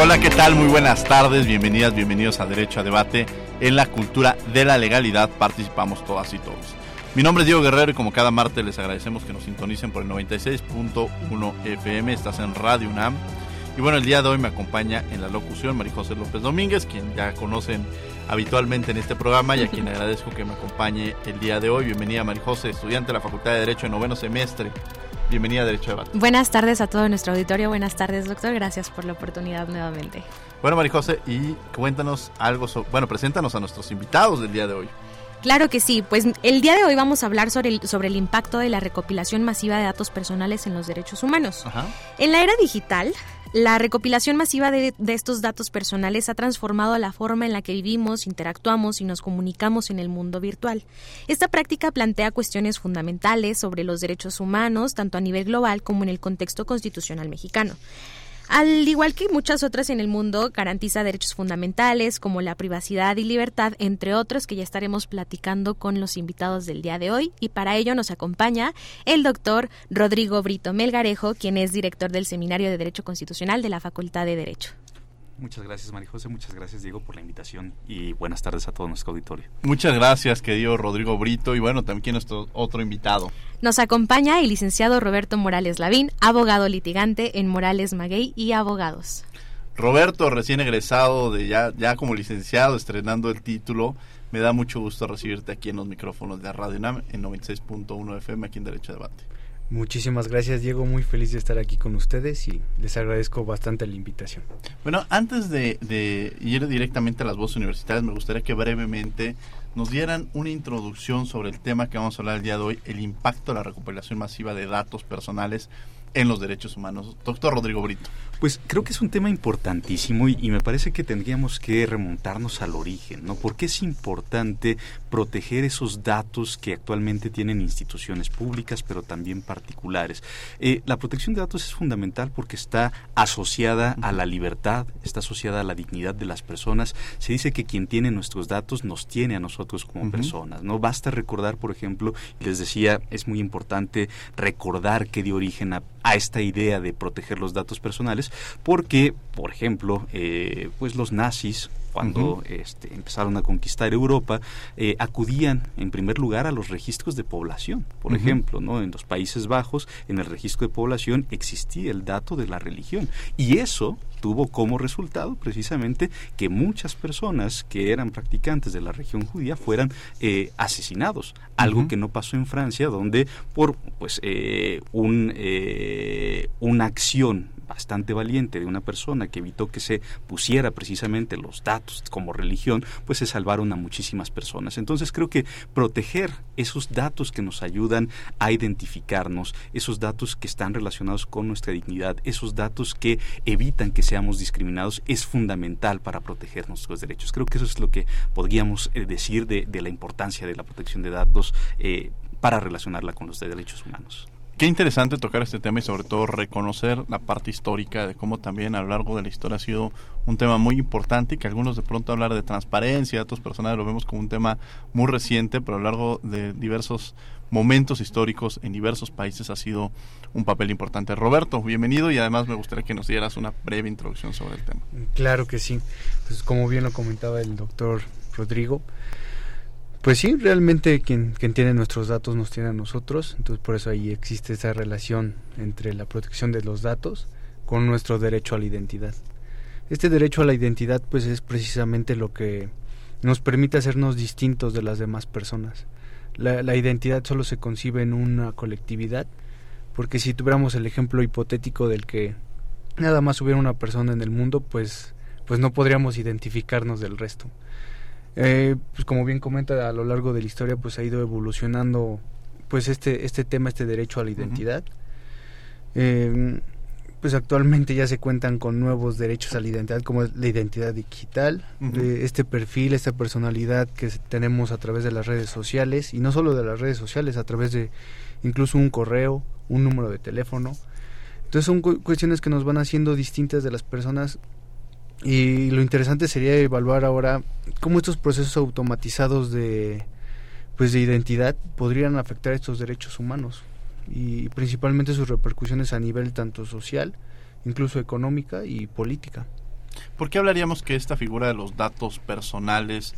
Hola, ¿qué tal? Muy buenas tardes, bienvenidas, bienvenidos a Derecho a Debate. En la cultura de la legalidad participamos todas y todos. Mi nombre es Diego Guerrero y como cada martes les agradecemos que nos sintonicen por el 96.1 FM, estás en Radio UNAM. Y bueno, el día de hoy me acompaña en la locución María José López Domínguez, quien ya conocen habitualmente en este programa y a quien agradezco que me acompañe el día de hoy. Bienvenida María José, estudiante de la Facultad de Derecho en noveno semestre. Bienvenida a Derecho a Debate. Buenas tardes a todo nuestro auditorio. Buenas tardes, doctor. Gracias por la oportunidad nuevamente. Bueno, María José, y cuéntanos algo sobre, bueno, preséntanos a nuestros invitados del día de hoy. Claro que sí, pues el día de hoy vamos a hablar sobre el, sobre el impacto de la recopilación masiva de datos personales en los derechos humanos. Ajá. En la era digital, la recopilación masiva de, estos datos personales ha transformado la forma en la que vivimos, interactuamos y nos comunicamos en el mundo virtual. Esta práctica plantea cuestiones fundamentales sobre los derechos humanos, tanto a nivel global como en el contexto constitucional mexicano. Al igual que muchas otras en el mundo, garantiza derechos fundamentales como la privacidad y libertad, entre otros que ya estaremos platicando con los invitados del día de hoy. Y para ello nos acompaña el doctor Rodrigo Brito Melgarejo, quien es director del Seminario de Derecho Constitucional de la Facultad de Derecho. Muchas gracias, María José. Muchas gracias, Diego, por la invitación y buenas tardes a todo nuestro auditorio. Muchas gracias, querido Rodrigo Brito. Y bueno, también nuestro otro invitado. Nos acompaña el licenciado Roberto Morales Lavín, abogado litigante en Morales Maguey y Abogados. Roberto, recién egresado, de ya, ya como licenciado, estrenando el título. Me da mucho gusto recibirte aquí en los micrófonos de Radio UNAM en 96.1 FM, aquí en Derecho a Debate. Muchísimas gracias Diego, muy feliz de estar aquí con ustedes y les agradezco bastante la invitación. Bueno, antes de, ir directamente a las voces universitarias, me gustaría que brevemente nos dieran una introducción sobre el tema que vamos a hablar el día de hoy, el impacto de la recopilación masiva de datos personales en los derechos humanos. Doctor Rodrigo Brito. Pues creo que es un tema importantísimo y, y, me parece que tendríamos que remontarnos al origen, ¿no? Porque es importante proteger esos datos que actualmente tienen instituciones públicas, pero también particulares. Eh, la protección de datos es fundamental porque está asociada a la libertad, está asociada a la dignidad de las personas. Se dice que quien tiene nuestros datos nos tiene a nosotros como uh -huh. personas, ¿no? Basta recordar, por ejemplo, y les decía, es muy importante recordar que dio origen a a esta idea de proteger los datos personales porque, por ejemplo, eh, pues los nazis cuando uh -huh. este, empezaron a conquistar Europa, eh, acudían en primer lugar a los registros de población. Por uh -huh. ejemplo, ¿no? en los Países Bajos, en el registro de población existía el dato de la religión. Y eso tuvo como resultado precisamente que muchas personas que eran practicantes de la religión judía fueran eh, asesinados. Algo uh -huh. que no pasó en Francia, donde por pues eh, un, eh, una acción bastante valiente de una persona que evitó que se pusiera precisamente los datos como religión, pues se salvaron a muchísimas personas. Entonces creo que proteger esos datos que nos ayudan a identificarnos, esos datos que están relacionados con nuestra dignidad, esos datos que evitan que seamos discriminados, es fundamental para proteger nuestros derechos. Creo que eso es lo que podríamos eh, decir de, de, la importancia de la protección de datos eh, para relacionarla con los derechos humanos. Qué interesante tocar este tema y sobre todo reconocer la parte histórica de cómo también a lo largo de la historia ha sido un tema muy importante y que algunos de pronto hablar de transparencia, datos personales lo vemos como un tema muy reciente, pero a lo largo de diversos momentos históricos en diversos países ha sido un papel importante. Roberto, bienvenido y además me gustaría que nos dieras una breve introducción sobre el tema. Claro que sí. Pues como bien lo comentaba el doctor Rodrigo, pues sí, realmente quien, tiene nuestros datos nos tiene a nosotros, entonces por eso ahí existe esa relación entre la protección de los datos con nuestro derecho a la identidad. Este derecho a la identidad pues es precisamente lo que nos permite hacernos distintos de las demás personas. La, la identidad solo se concibe en una colectividad, porque si tuviéramos el ejemplo hipotético del que nada más hubiera una persona en el mundo, pues, pues no podríamos identificarnos del resto. Eh, pues como bien comenta a lo largo de la historia, pues ha ido evolucionando pues este este tema, este derecho a la identidad. Eh, pues actualmente ya se cuentan con nuevos derechos a la identidad como la identidad digital, de este perfil, esta personalidad que tenemos a través de las redes sociales y no solo de las redes sociales, a través de incluso un correo, un número de teléfono. Entonces son cuestiones que nos van haciendo distintas de las personas y lo interesante sería evaluar ahora cómo estos procesos automatizados de pues de identidad podrían afectar estos derechos humanos y principalmente sus repercusiones a nivel tanto social, incluso económica y política. ¿Por qué hablaríamos que esta figura de los datos personales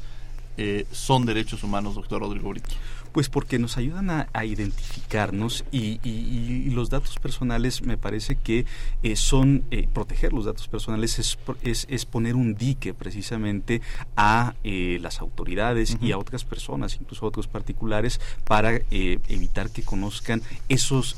eh, son derechos humanos, doctor Rodrigo Brito? Pues porque nos ayudan a, identificarnos y, los datos personales me parece que eh, son, eh, proteger los datos personales es, es, poner un dique precisamente a eh, las autoridades y a otras personas, incluso a otros particulares, para evitar que conozcan esos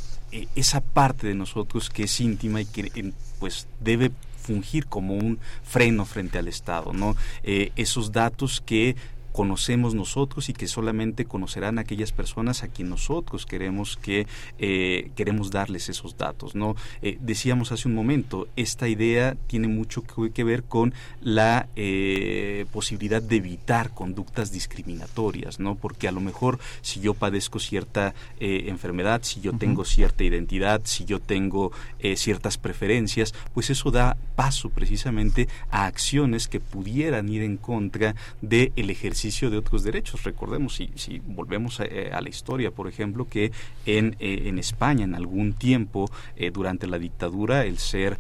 esa parte de nosotros que es íntima y que pues debe fungir como un freno frente al Estado, ¿no? esos datos que conocemos nosotros y que solamente conocerán aquellas personas a quien nosotros queremos que eh, queremos darles esos datos no eh, decíamos hace un momento esta idea tiene mucho que, ver con la eh, posibilidad de evitar conductas discriminatorias no porque a lo mejor si yo padezco cierta enfermedad si yo tengo cierta identidad si yo tengo ciertas preferencias pues eso da paso precisamente a acciones que pudieran ir en contra del el ejercicio de otros derechos. Recordemos, si, si volvemos eh, a, la historia, por ejemplo, que en, eh, en España en algún tiempo, eh, durante la dictadura, el ser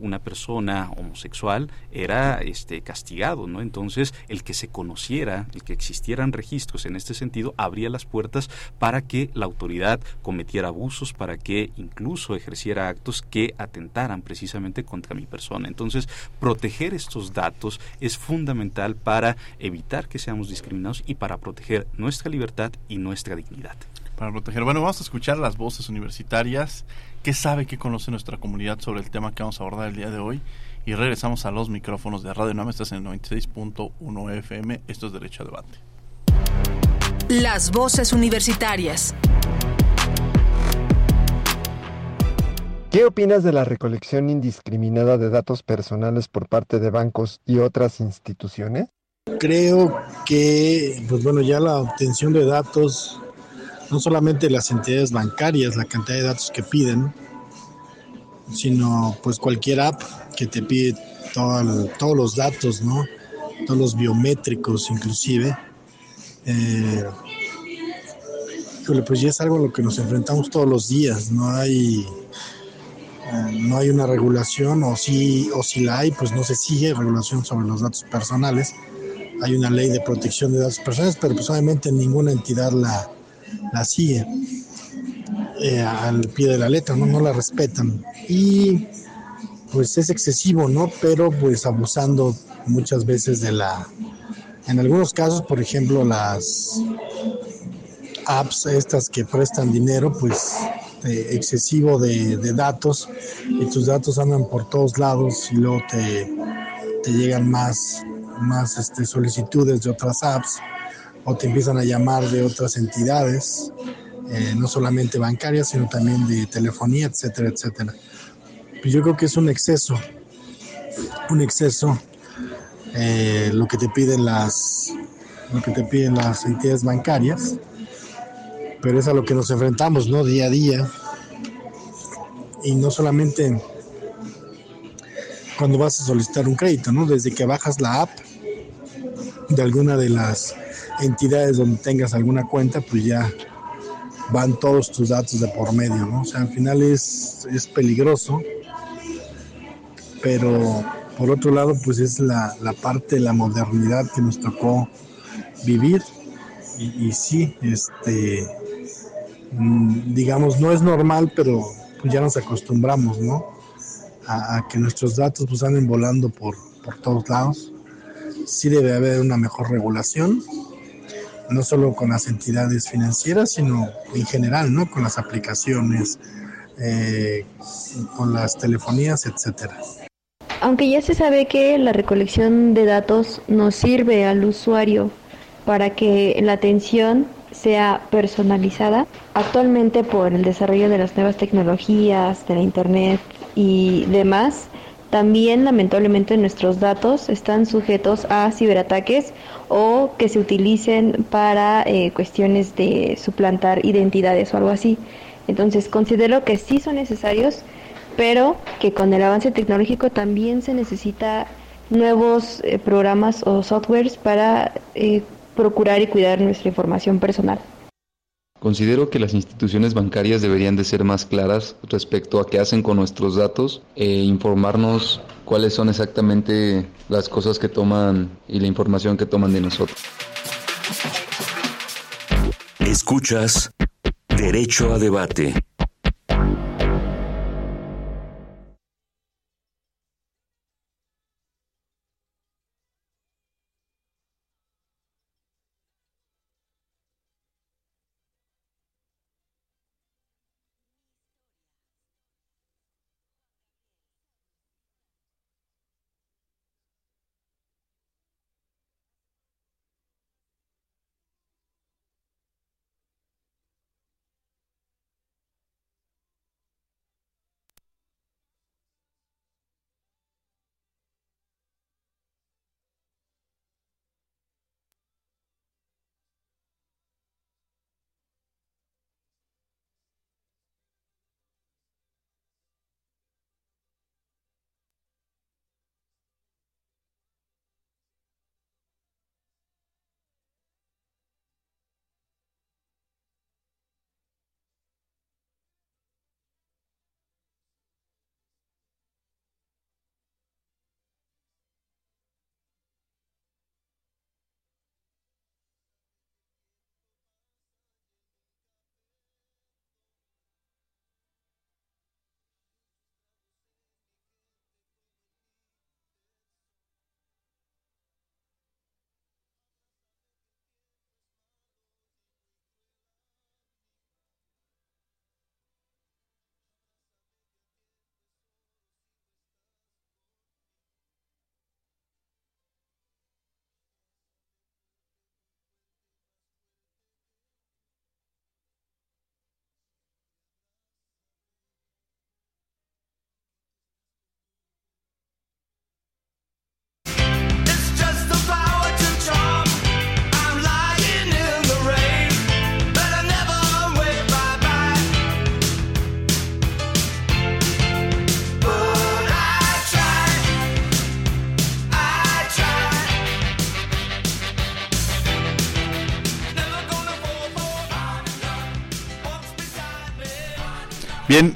una persona homosexual era este, castigado, ¿no? Entonces, el que se conociera, el que existieran registros en este sentido, abría las puertas para que la autoridad cometiera abusos, para que incluso ejerciera actos que atentaran precisamente contra mi persona. Entonces, proteger estos datos es fundamental para evitar que seamos discriminados y para proteger nuestra libertad y nuestra dignidad. Para proteger. Bueno, vamos a escuchar las voces universitarias. ¿Qué sabe, qué conoce nuestra comunidad sobre el tema que vamos a abordar el día de hoy? Y regresamos a los micrófonos de Radio NAM. Estás en el 96.1 FM. Esto es Derecho a Debate. Las voces universitarias. ¿Qué opinas de la recolección indiscriminada de datos personales por parte de bancos y otras instituciones? Creo que, pues bueno, ya la obtención de datos, no solamente las entidades bancarias, la cantidad de datos que piden, sino pues cualquier app que te pide todos los datos, ¿no? Todos los biométricos inclusive. Eh, pues ya es algo a lo que nos enfrentamos todos los días, no hay eh, no hay una regulación o si, o si la hay, pues no se sigue regulación sobre los datos personales hay una ley de protección de datos personales, pero pues ninguna entidad la, la sigue eh, al pie de la letra, ¿no? no la respetan. Y pues es excesivo, ¿no? Pero pues abusando muchas veces de la... En algunos casos, por ejemplo, las apps estas que prestan dinero, pues excesivo de, de, datos y tus datos andan por todos lados y luego te, te llegan más más este, solicitudes de otras apps o te empiezan a llamar de otras entidades, eh, no solamente bancarias, sino también de telefonía, etcétera, etcétera. Pues yo creo que es un exceso, un exceso eh, lo que te piden las lo que te piden las entidades bancarias, pero es a lo que nos enfrentamos, ¿no? Día a día. Y no solamente cuando vas a solicitar un crédito, ¿no? Desde que bajas la app de alguna de las entidades donde tengas alguna cuenta, pues ya van todos tus datos de por medio, ¿no? O sea, al final es, es peligroso, pero por otro lado, pues es la, la parte de la modernidad que nos tocó vivir y, sí, este, mm, digamos, no es normal, pero pues ya nos acostumbramos, ¿no? a, que nuestros datos pues anden volando por, por todos lados. Sí debe haber una mejor regulación, no solo con las entidades financieras, sino en general, ¿no? Con las aplicaciones, eh, con las telefonías, etcétera. Aunque ya se sabe que la recolección de datos nos sirve al usuario para que la atención sea personalizada, actualmente por el desarrollo de las nuevas tecnologías, de la Internet y demás, también lamentablemente nuestros datos están sujetos a ciberataques o que se utilicen para eh, cuestiones de suplantar identidades o algo así. Entonces considero que sí son necesarios pero que con el avance tecnológico también se necesita nuevos eh, programas o softwares para eh, procurar y cuidar nuestra información personal. Considero que las instituciones bancarias deberían de ser más claras respecto a qué hacen con nuestros datos e informarnos cuáles son exactamente las cosas que toman y la información que toman de nosotros. Escuchas Derecho a Debate.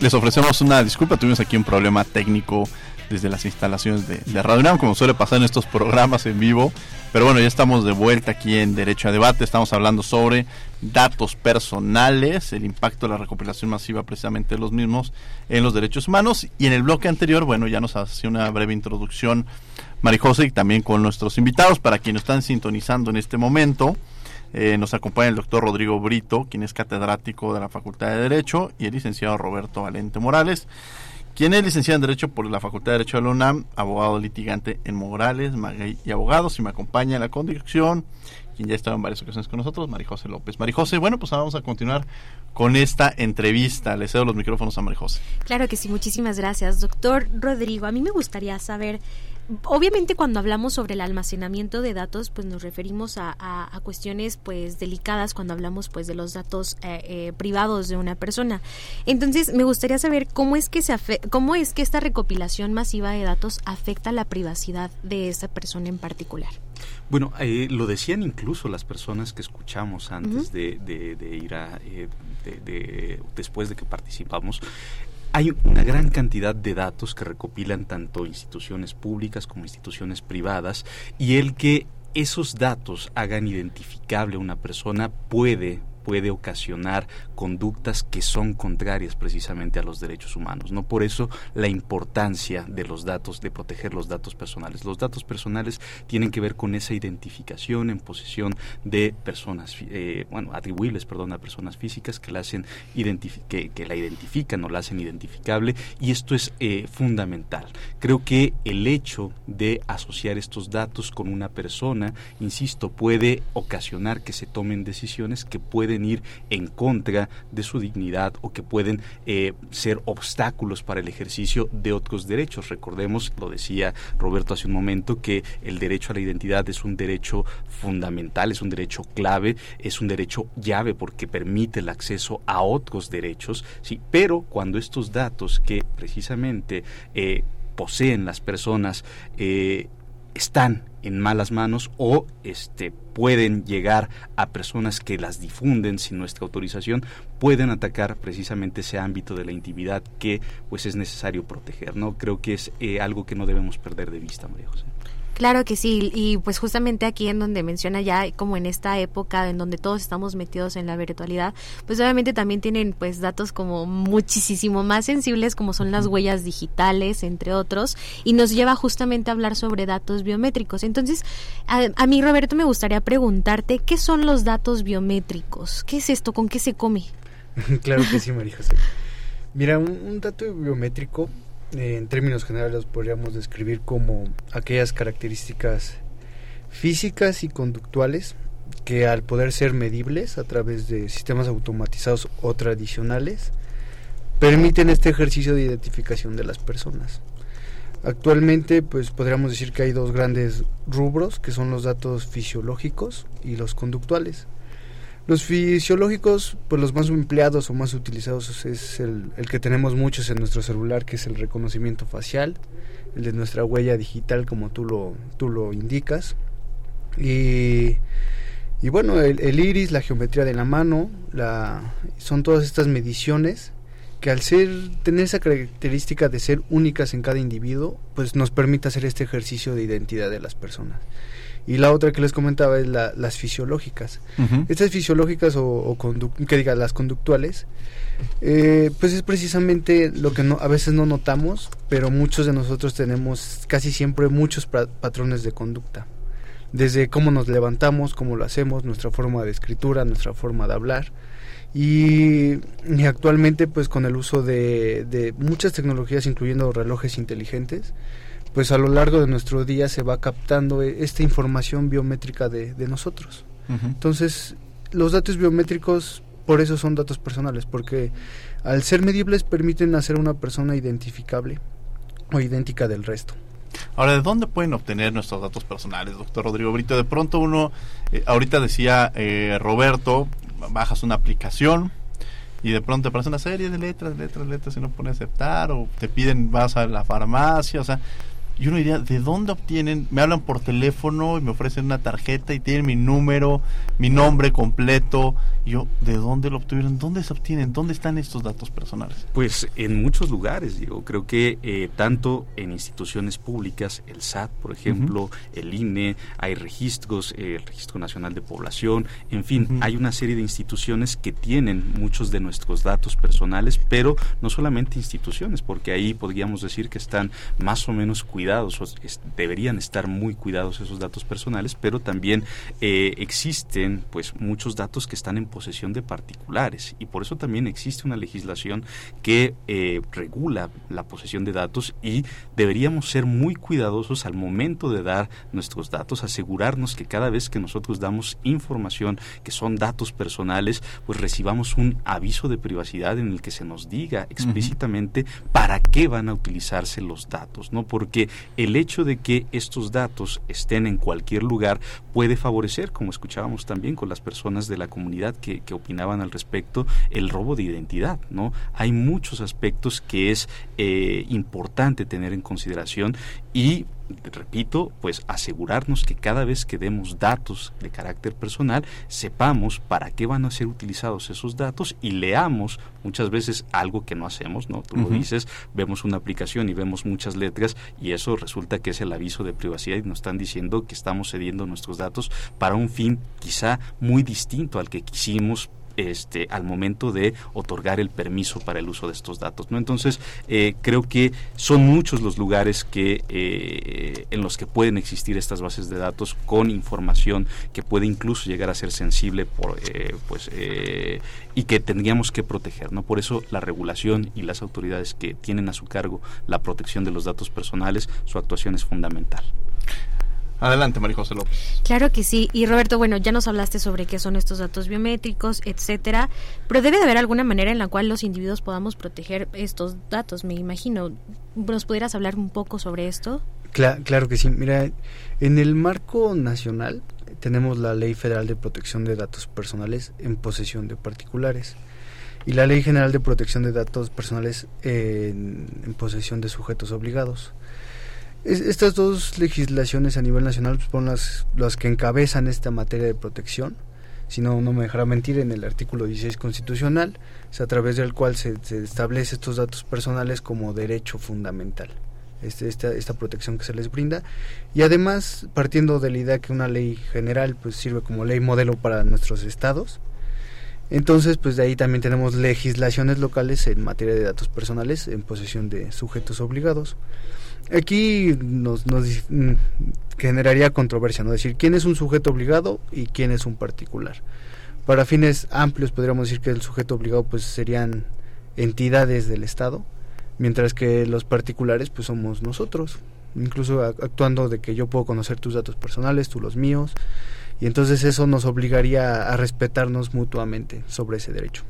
Les ofrecemos una disculpa, tuvimos aquí un problema técnico desde las instalaciones de, de Radio UNAM, como suele pasar en estos programas en vivo. Pero bueno, ya estamos de vuelta aquí en Derecho a Debate, estamos hablando sobre datos personales, el impacto de la recopilación masiva precisamente de los mismos en los derechos humanos. Y en el bloque anterior, bueno, ya nos hace una breve introducción Marijose y también con nuestros invitados, para quienes están sintonizando en este momento. Eh, nos acompaña el doctor Rodrigo Brito, quien es catedrático de la Facultad de Derecho, y el licenciado Roberto Valente Morales, quien es licenciado en Derecho por la Facultad de Derecho de la UNAM, abogado litigante en Morales, y Abogados, y me acompaña en la conducción, quien ya ha estado en varias ocasiones con nosotros, Marijose López. Marijose, bueno, pues vamos a continuar con esta entrevista. Le cedo los micrófonos a Marijose. Claro que sí, muchísimas gracias. Doctor Rodrigo, a mí me gustaría saber obviamente cuando hablamos sobre el almacenamiento de datos, pues nos referimos a, cuestiones pues delicadas cuando hablamos pues de los datos eh, eh, privados de una persona. Entonces me gustaría saber cómo es que se cómo es que esta recopilación masiva de datos afecta la privacidad de esa persona en particular. Bueno, eh, lo decían incluso las personas que escuchamos antes de, ir a, después de que participamos, hay una gran cantidad de datos que recopilan tanto instituciones públicas como instituciones privadas y el que esos datos hagan identificable a una persona puede puede ocasionar conductas que son contrarias precisamente a los derechos humanos. No por eso la importancia de los datos, de proteger los datos personales. Los datos personales tienen que ver con esa identificación en posesión de personas, eh, bueno, atribuibles, perdón, a personas físicas que la hacen que, que, la identifican o la hacen identificable y esto es eh, fundamental. Creo que el hecho de asociar estos datos con una persona, insisto, puede ocasionar que se tomen decisiones que pueden ir en contra de su dignidad o que pueden eh, ser obstáculos para el ejercicio de otros derechos. Recordemos, lo decía Roberto hace un momento, que el derecho a la identidad es un derecho fundamental, es un derecho clave, es un derecho llave porque permite el acceso a otros derechos, sí, pero cuando estos datos que precisamente eh, poseen las personas eh, están en malas manos o este pueden llegar a personas que las difunden sin nuestra autorización pueden atacar precisamente ese ámbito de la intimidad que pues es necesario proteger no creo que es eh, algo que no debemos perder de vista María José Claro que sí, y pues justamente aquí en donde menciona ya como en esta época en donde todos estamos metidos en la virtualidad, pues obviamente también tienen pues datos como muchísimo más sensibles como son las huellas digitales, entre otros, y nos lleva justamente a hablar sobre datos biométricos. Entonces, a, mí Roberto me gustaría preguntarte, ¿qué son los datos biométricos? ¿Qué es esto? ¿Con qué se come? claro que sí, María José. Mira, un dato biométrico en términos generales podríamos describir como aquellas características físicas y conductuales que al poder ser medibles a través de sistemas automatizados o tradicionales permiten este ejercicio de identificación de las personas. Actualmente pues podríamos decir que hay dos grandes rubros que son los datos fisiológicos y los conductuales. Los fisiológicos, pues los más empleados o más utilizados es el, que tenemos muchos en nuestro celular, que es el reconocimiento facial, el de nuestra huella digital, como tú lo, tú lo indicas. Y, y bueno, el, iris, la geometría de la mano, la, son todas estas mediciones que al ser tener esa característica de ser únicas en cada individuo, pues nos permite hacer este ejercicio de identidad de las personas. Y la otra que les comentaba es las fisiológicas. Estas fisiológicas o, que diga las conductuales, eh, pues es precisamente lo que no, a veces no notamos, pero muchos de nosotros tenemos casi siempre muchos patrones de conducta. Desde cómo nos levantamos, cómo lo hacemos, nuestra forma de escritura, nuestra forma de hablar. Y, actualmente pues con el uso de, de muchas tecnologías, incluyendo relojes inteligentes, pues a lo largo de nuestro día se va captando e, esta información biométrica de, nosotros. Entonces, los datos biométricos, por eso son datos personales, porque al ser medibles permiten hacer una persona identificable o idéntica del resto. Ahora, ¿de dónde pueden obtener nuestros datos personales, doctor Rodrigo Brito? De pronto uno, eh, ahorita decía eh, Roberto, bajas una aplicación, y de pronto te aparece una serie de letras, letras, letras y no pone aceptar o te piden vas a la farmacia, o sea, y uno diría, ¿de dónde obtienen? Me hablan por teléfono y me ofrecen una tarjeta y tienen mi número, mi nombre completo. Y yo, ¿de dónde lo obtuvieron? ¿Dónde se obtienen? ¿Dónde están estos datos personales? Pues en muchos lugares, digo. Creo que eh, tanto en instituciones públicas, el SAT, por ejemplo, el INE, hay registros, eh, el Registro Nacional de Población, en fin, hay una serie de instituciones que tienen muchos de nuestros datos personales, pero no solamente instituciones, porque ahí podríamos decir que están más o menos cuidados cuidados, deberían estar muy cuidados esos datos personales, pero también eh, existen pues muchos datos que están en posesión de particulares y por eso también existe una legislación que eh, regula la posesión de datos y deberíamos ser muy cuidadosos al momento de dar nuestros datos, asegurarnos que cada vez que nosotros damos información que son datos personales, pues recibamos un aviso de privacidad en el que se nos diga explícitamente para qué van a utilizarse los datos, ¿no? Porque el hecho de que estos datos estén en cualquier lugar puede favorecer, como escuchábamos también con las personas de la comunidad que, opinaban al respecto, el robo de identidad, ¿no? Hay muchos aspectos que es eh, importante tener en consideración y repito, pues asegurarnos que cada vez que demos datos de carácter personal, sepamos para qué van a ser utilizados esos datos y leamos muchas veces algo que no hacemos, ¿no? Tú lo dices, vemos una aplicación y vemos muchas letras y eso resulta que es el aviso de privacidad y nos están diciendo que estamos cediendo nuestros datos para un fin quizá muy distinto al que quisimos este, al momento de otorgar el permiso para el uso de estos datos. Entonces, eh, creo que son muchos los lugares que, eh, en los que pueden existir estas bases de datos con información que puede incluso llegar a ser sensible por, eh, pues, y que tendríamos que proteger. ¿no? Por eso la regulación y las autoridades que tienen a su cargo la protección de los datos personales, su actuación es fundamental. Adelante, María José López. Claro que sí. Y Roberto, bueno, ya nos hablaste sobre qué son estos datos biométricos, etcétera, pero debe de haber alguna manera en la cual los individuos podamos proteger estos datos, me imagino. ¿Nos pudieras hablar un poco sobre esto? claro que sí. Mira, en el marco nacional tenemos la Ley Federal de Protección de Datos Personales en posesión de particulares y la Ley General de Protección de Datos Personales en posesión de sujetos obligados estas dos legislaciones a nivel nacional pues, son las, las que encabezan esta materia de protección. Si no, no me dejará mentir, en el artículo 16 constitucional, es a través del cual se, se establece estos datos personales como derecho fundamental. Este, esta, esta protección que se les brinda y además partiendo de la idea que una ley general pues sirve como ley modelo para nuestros estados entonces pues de ahí también tenemos legislaciones locales en materia de datos personales en posesión de sujetos obligados Aquí nos, nos mm, generaría controversia, ¿no? Decir quién es un sujeto obligado y quién es un particular. Para fines amplios podríamos decir que el sujeto obligado pues serían entidades del Estado, mientras que los particulares pues somos nosotros, incluso actuando de que yo puedo conocer tus datos personales, tú los míos, y entonces eso nos obligaría a respetarnos mutuamente sobre ese derecho.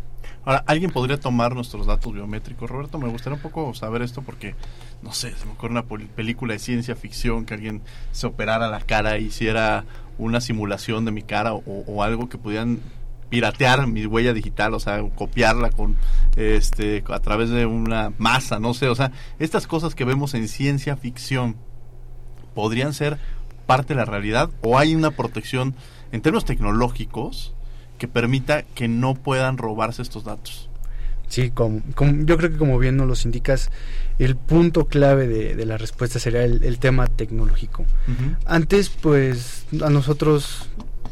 Ahora, ¿alguien podría tomar nuestros datos biométricos? Roberto, me gustaría un poco saber esto porque, no sé, se me ocurre una película de ciencia ficción que alguien se operara la cara e hiciera una simulación de mi cara o, algo que pudieran piratear mi huella digital, o sea, copiarla con este a través de una masa, no sé, o sea, estas cosas que vemos en ciencia ficción podrían ser parte de la realidad o hay una protección en términos tecnológicos que permita que no puedan robarse estos datos. Sí, como, yo creo que como bien nos los indicas, el punto clave de, la respuesta sería el, tema tecnológico. Antes, pues, a nosotros,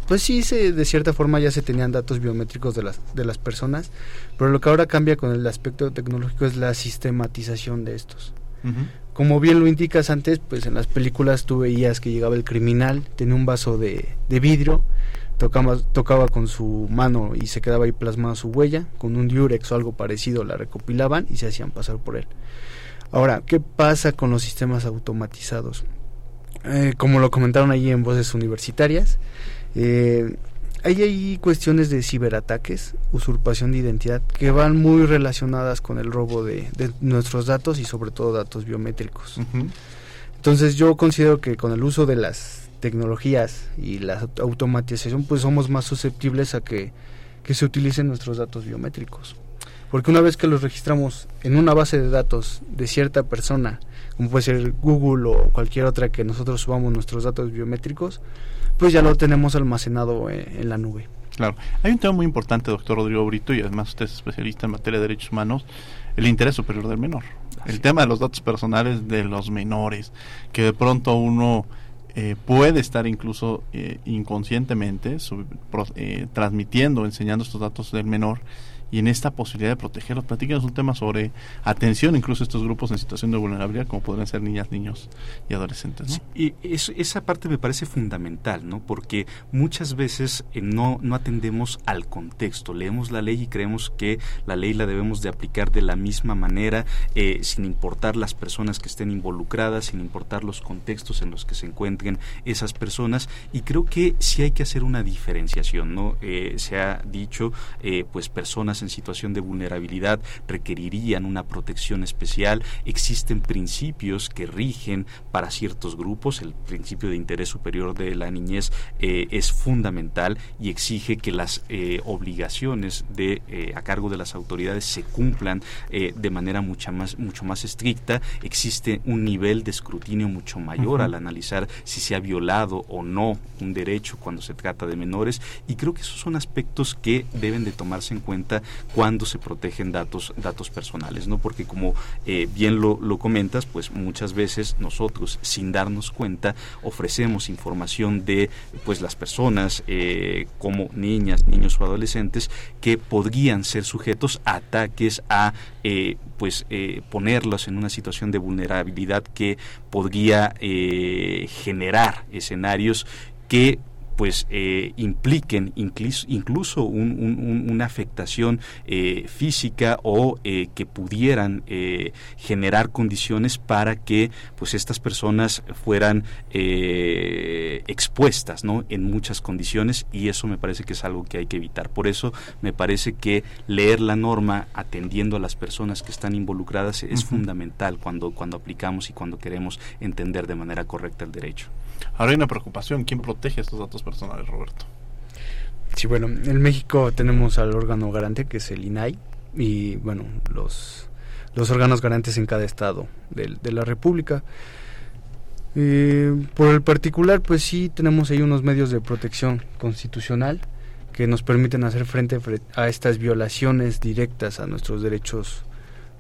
pues sí, se, de cierta forma ya se tenían datos biométricos de las, de las personas, pero lo que ahora cambia con el aspecto tecnológico es la sistematización de estos. Como bien lo indicas antes, pues en las películas tú veías que llegaba el criminal, tenía un vaso de, de vidrio, tocaba, tocaba con su mano y se quedaba ahí plasmada su huella, con un diurex o algo parecido la recopilaban y se hacían pasar por él. Ahora, ¿qué pasa con los sistemas automatizados? Eh, como lo comentaron ahí en voces universitarias, eh, hay ahí cuestiones de ciberataques, usurpación de identidad, que van muy relacionadas con el robo de, nuestros datos y sobre todo datos biométricos. Entonces yo considero que con el uso de las tecnologías y la automatización, pues somos más susceptibles a que, se utilicen nuestros datos biométricos. Porque una vez que los registramos en una base de datos de cierta persona, como puede ser Google o cualquier otra que nosotros subamos nuestros datos biométricos, pues ya lo tenemos almacenado en, la nube. Claro. Hay un tema muy importante, doctor Rodrigo Brito, y además usted es especialista en materia de derechos humanos, el interés superior del menor. el tema de los datos personales de los menores, que de pronto uno eh, puede estar incluso eh, inconscientemente eh, transmitiendo, enseñando estos datos del menor y en esta posibilidad de protegerlos. Platíquenos un tema sobre atención incluso estos grupos en situación de vulnerabilidad, como podrían ser niñas, niños y adolescentes. y esa parte me parece fundamental, ¿no? Porque muchas veces eh, no, no atendemos al contexto. Leemos la ley y creemos que la ley la debemos de aplicar de la misma manera, eh, sin importar las personas que estén involucradas, sin importar los contextos en los que se encuentren esas personas. Y creo que sí hay que hacer una diferenciación, ¿no? Eh, se ha dicho, pues personas en situación de vulnerabilidad requerirían una protección especial. Existen principios que rigen para ciertos grupos. El principio de interés superior de la niñez eh, es fundamental y exige que las eh, obligaciones de eh, a cargo de las autoridades se cumplan de manera mucha más, mucho más estricta. Existe un nivel de escrutinio mucho mayor al analizar si se ha violado o no un derecho cuando se trata de menores y creo que esos son aspectos que deben de tomarse en cuenta cuando se protegen datos, datos personales, ¿no? Porque como eh, bien lo, comentas, pues muchas veces nosotros, sin darnos cuenta, ofrecemos información de pues las personas eh, como niñas, niños o adolescentes que podrían ser sujetos a ataques, a eh, pues eh, ponerlos en una situación de vulnerabilidad que podría generar escenarios que pues eh, impliquen incluso, incluso una afectación eh, física o eh, que pudieran generar condiciones para que pues estas personas fueran expuestas ¿no? en muchas condiciones y eso me parece que es algo que hay que evitar. Por eso me parece que leer la norma atendiendo a las personas que están involucradas es fundamental cuando cuando aplicamos y cuando queremos entender de manera correcta el derecho Ahora hay una preocupación, ¿quién protege estos datos personales, Roberto? Sí, bueno, en México tenemos al órgano garante que es el INAI y bueno, los, los órganos garantes en cada estado de, de la República. Eh, por el particular, pues sí tenemos ahí unos medios de protección constitucional que nos permiten hacer frente a estas violaciones directas a nuestros derechos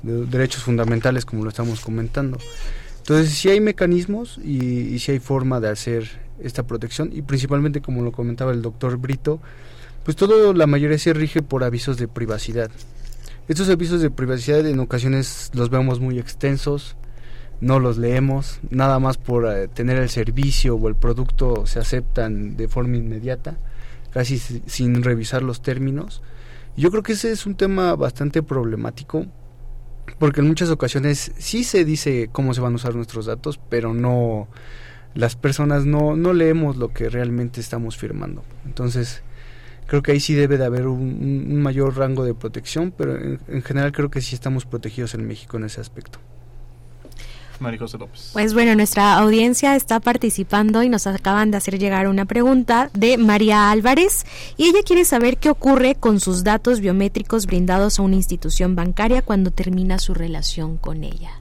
derechos fundamentales como lo estamos comentando. Entonces, si hay mecanismos y, si hay forma de hacer esta protección y principalmente, como lo comentaba el doctor Brito, pues todo la mayoría se rige por avisos de privacidad. Estos avisos de privacidad en ocasiones los vemos muy extensos, no los leemos, nada más por eh, tener el servicio o el producto se aceptan de forma inmediata, casi sin revisar los términos. Yo creo que ese es un tema bastante problemático porque en muchas ocasiones sí se dice cómo se van a usar nuestros datos, pero no las personas no, no leemos lo que realmente estamos firmando. Entonces, creo que ahí sí debe de haber un, mayor rango de protección, pero en, general creo que sí estamos protegidos en México en ese aspecto. López. Pues bueno, nuestra audiencia está participando y nos acaban de hacer llegar una pregunta de María Álvarez y ella quiere saber qué ocurre con sus datos biométricos brindados a una institución bancaria cuando termina su relación con ella.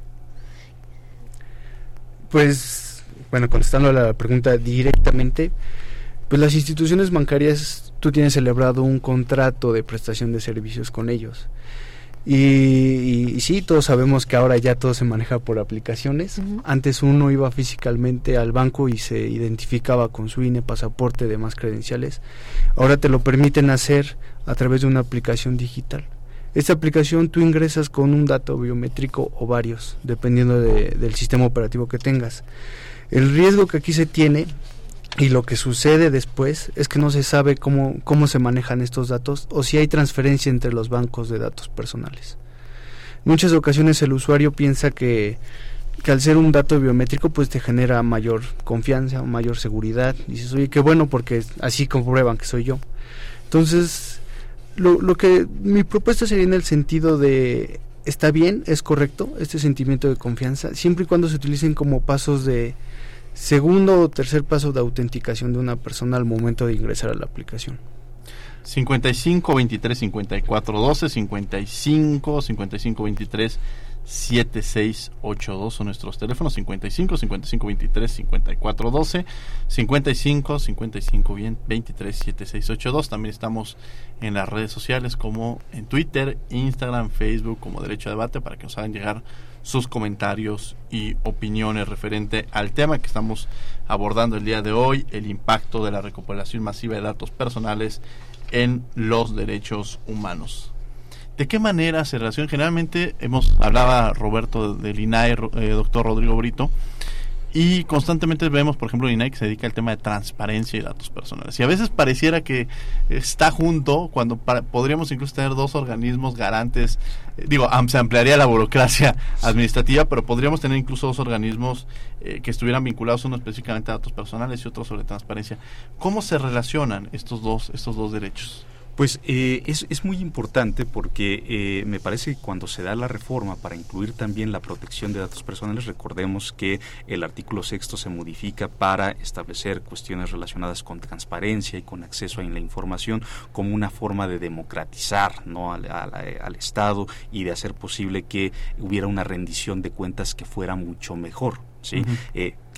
Pues bueno, contestando a la pregunta directamente, pues las instituciones bancarias, tú tienes celebrado un contrato de prestación de servicios con ellos. Y, sí, todos sabemos que ahora ya todo se maneja por aplicaciones. Antes uno iba físicamente al banco y se identificaba con su INE, pasaporte, demás credenciales. Ahora te lo permiten hacer a través de una aplicación digital. Esta aplicación tú ingresas con un dato biométrico o varios, dependiendo del sistema operativo que tengas. El riesgo que aquí se tiene y lo que sucede después es que no se sabe cómo, cómo se manejan estos datos o si hay transferencia entre los bancos de datos personales. Muchas ocasiones el usuario piensa que, que al ser un dato biométrico pues te genera mayor confianza, mayor seguridad. Dices, oye, qué bueno porque así comprueban que soy yo. Entonces, lo, lo que mi propuesta sería en el sentido de, está bien, es correcto, este sentimiento de confianza, siempre y cuando se utilicen como pasos de segundo o tercer paso de autenticación de una persona al momento de ingresar a la aplicación. 55 23 54 12 55 55 23 7682 son nuestros teléfonos 55 55 23 54 12 55 55 23 7682 también estamos en las redes sociales como en Twitter, Instagram, Facebook como Derecho a Debate para que nos hagan llegar sus comentarios y opiniones referente al tema que estamos abordando el día de hoy, el impacto de la recopilación masiva de datos personales en los derechos humanos. ¿De qué manera se relaciona? Generalmente hemos hablaba Roberto del INAE, eh, doctor Rodrigo Brito, y constantemente vemos, por ejemplo, INAI que se dedica al tema de transparencia y datos personales. Y a veces pareciera que está junto cuando podríamos incluso tener dos organismos garantes. Eh, digo, se ampliaría la burocracia administrativa, pero podríamos tener incluso dos organismos eh, que estuvieran vinculados uno específicamente a datos personales y otro sobre transparencia. ¿Cómo se relacionan estos dos, estos dos derechos? Pues eh, es, es, muy importante porque eh, me parece que cuando se da la reforma para incluir también la protección de datos personales, recordemos que el artículo sexto se modifica para establecer cuestiones relacionadas con transparencia y con acceso a la información como una forma de democratizar ¿no? al, al, Estado y de hacer posible que hubiera una rendición de cuentas que fuera mucho mejor. ¿sí?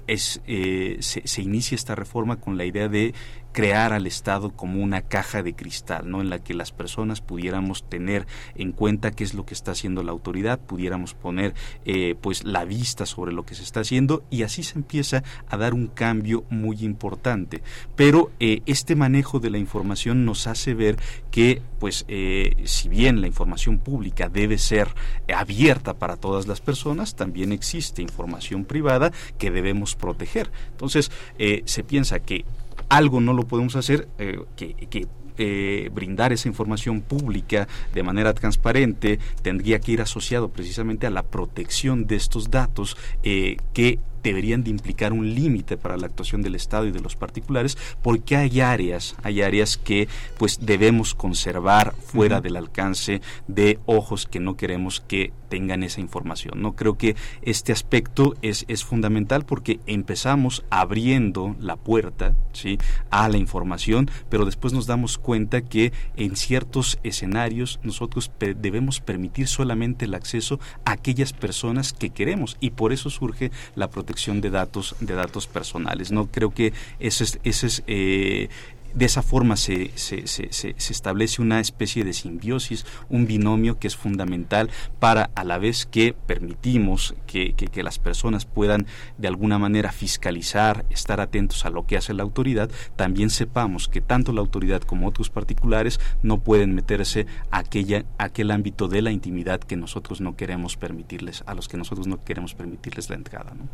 es, eh, se, se inicia esta reforma con la idea de crear al Estado como una caja de cristal, ¿no? En la que las personas pudiéramos tener en cuenta qué es lo que está haciendo la autoridad, pudiéramos poner eh, pues la vista sobre lo que se está haciendo y así se empieza a dar un cambio muy importante. Pero eh, este manejo de la información nos hace ver que pues eh, si bien la información pública debe ser abierta para todas las personas, también existe información privada que debemos proteger. Entonces se piensa que algo no lo podemos hacer eh, que, eh, brindar esa información pública de manera transparente tendría que ir asociado precisamente a la protección de estos datos eh, que deberían de implicar un límite para la actuación del Estado y de los particulares, porque hay áreas, hay áreas que pues debemos conservar fuera del alcance de ojos que no queremos que tengan esa información. No creo que este aspecto es, es fundamental porque empezamos abriendo la puerta ¿sí? a la información, pero después nos damos cuenta que en ciertos escenarios nosotros debemos permitir solamente el acceso a aquellas personas que queremos y por eso surge la protección de datos, de datos personales. No creo que ese es, ese es eh, de esa forma se, se, se, se, establece una especie de simbiosis, un binomio que es fundamental para a la vez que permitimos que, que, las personas puedan de alguna manera fiscalizar, estar atentos a lo que hace la autoridad, también sepamos que tanto la autoridad como otros particulares no pueden meterse a, aquella, aquel ámbito de la intimidad que nosotros no queremos permitirles, a los que nosotros no queremos permitirles la entrada. ¿no?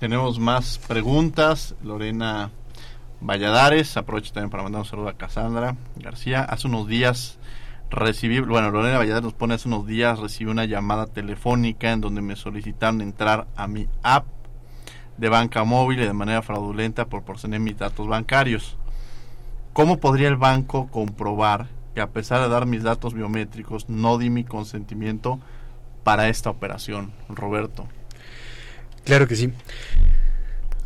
Tenemos más preguntas. Lorena Valladares, aprovecho también para mandar un saludo a Cassandra García. Hace unos días recibí, bueno, Lorena Valladares nos pone hace unos días, recibí una llamada telefónica en donde me solicitaron entrar a mi app de banca móvil y de manera fraudulenta proporcioné mis datos bancarios. ¿Cómo podría el banco comprobar que a pesar de dar mis datos biométricos no di mi consentimiento para esta operación, Roberto? Claro que sí.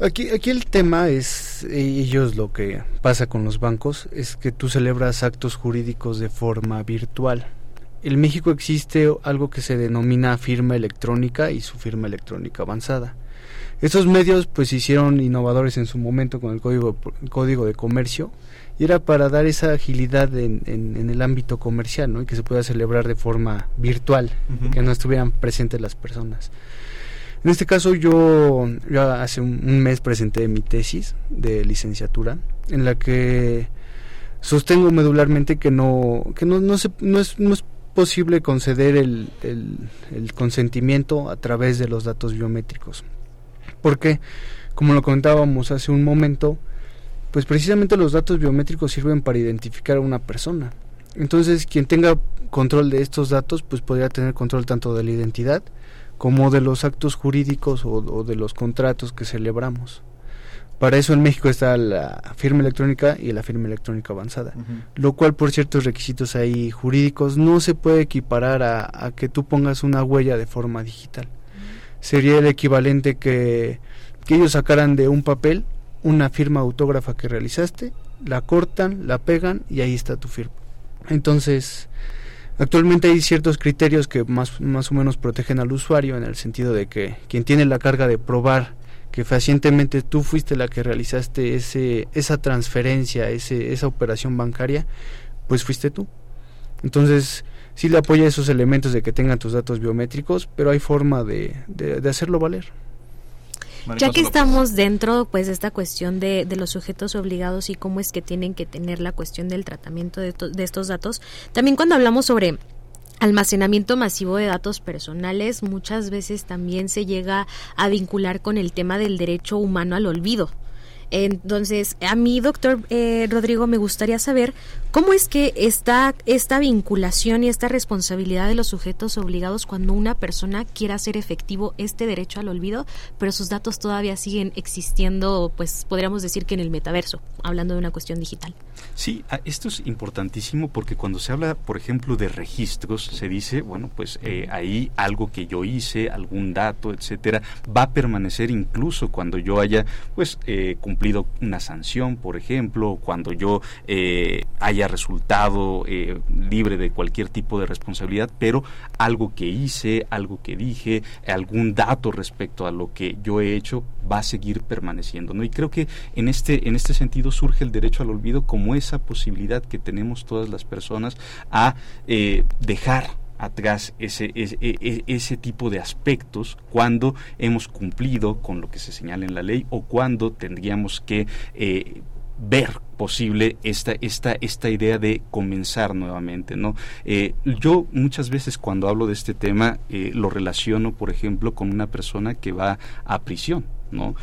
Aquí, aquí el tema es, ellos lo que pasa con los bancos, es que tú celebras actos jurídicos de forma virtual. En México existe algo que se denomina firma electrónica y su firma electrónica avanzada. Estos medios pues se hicieron innovadores en su momento con el código, código de comercio y era para dar esa agilidad en, en, el ámbito comercial ¿no? y que se pueda celebrar de forma virtual, que no estuvieran presentes las personas. En este caso yo, hace un, mes presenté mi tesis de licenciatura en la que sostengo medularmente que no que no, no, se, no, es, no es posible conceder el, el, consentimiento a través de los datos biométricos. Porque, como lo comentábamos hace un momento, pues precisamente los datos biométricos sirven para identificar a una persona. Entonces, quien tenga control de estos datos, pues podría tener control tanto de la identidad como de los actos jurídicos o, de los contratos que celebramos. Para eso en México está la firma electrónica y la firma electrónica avanzada, lo cual por ciertos requisitos ahí jurídicos no se puede equiparar a, que tú pongas una huella de forma digital. Sería el equivalente que, que ellos sacaran de un papel una firma autógrafa que realizaste, la cortan, la pegan y ahí está tu firma. Entonces, Actualmente hay ciertos criterios que más, más o menos protegen al usuario en el sentido de que quien tiene la carga de probar que fehacientemente tú fuiste la que realizaste ese, esa transferencia, ese, esa operación bancaria, pues fuiste tú. Entonces, sí le apoya esos elementos de que tengan tus datos biométricos, pero hay forma de, de hacerlo valer. Ya que estamos dentro pues de esta cuestión de, de, los sujetos obligados y cómo es que tienen que tener la cuestión del tratamiento de, de estos datos, también cuando hablamos sobre almacenamiento masivo de datos personales muchas veces también se llega a vincular con el tema del derecho humano al olvido. Entonces, a mí, doctor eh, Rodrigo, me gustaría saber cómo es que está esta vinculación y esta responsabilidad de los sujetos obligados cuando una persona quiera hacer efectivo este derecho al olvido, pero sus datos todavía siguen existiendo, pues podríamos decir que en el metaverso, hablando de una cuestión digital. Sí, ah, esto es importantísimo porque cuando se habla, por ejemplo, de registros, se dice, bueno, pues eh, ahí algo que yo hice, algún dato, etcétera, va a permanecer incluso cuando yo haya, pues, eh, cumplido una sanción, por ejemplo, cuando yo eh, haya resultado eh, libre de cualquier tipo de responsabilidad, pero algo que hice, algo que dije, algún dato respecto a lo que yo he hecho va a seguir permaneciendo, ¿no? Y creo que en este en este sentido surge el derecho al olvido como esa posibilidad que tenemos todas las personas a eh, dejar atrás ese, ese, e, e, ese, tipo de aspectos cuando hemos cumplido con lo que se señala en la ley o cuando tendríamos que eh, ver posible esta, esta, esta idea de comenzar nuevamente. ¿no? Eh, yo muchas veces cuando hablo de este tema lo relaciono, por ejemplo, con una persona que va a prisión. ¿no?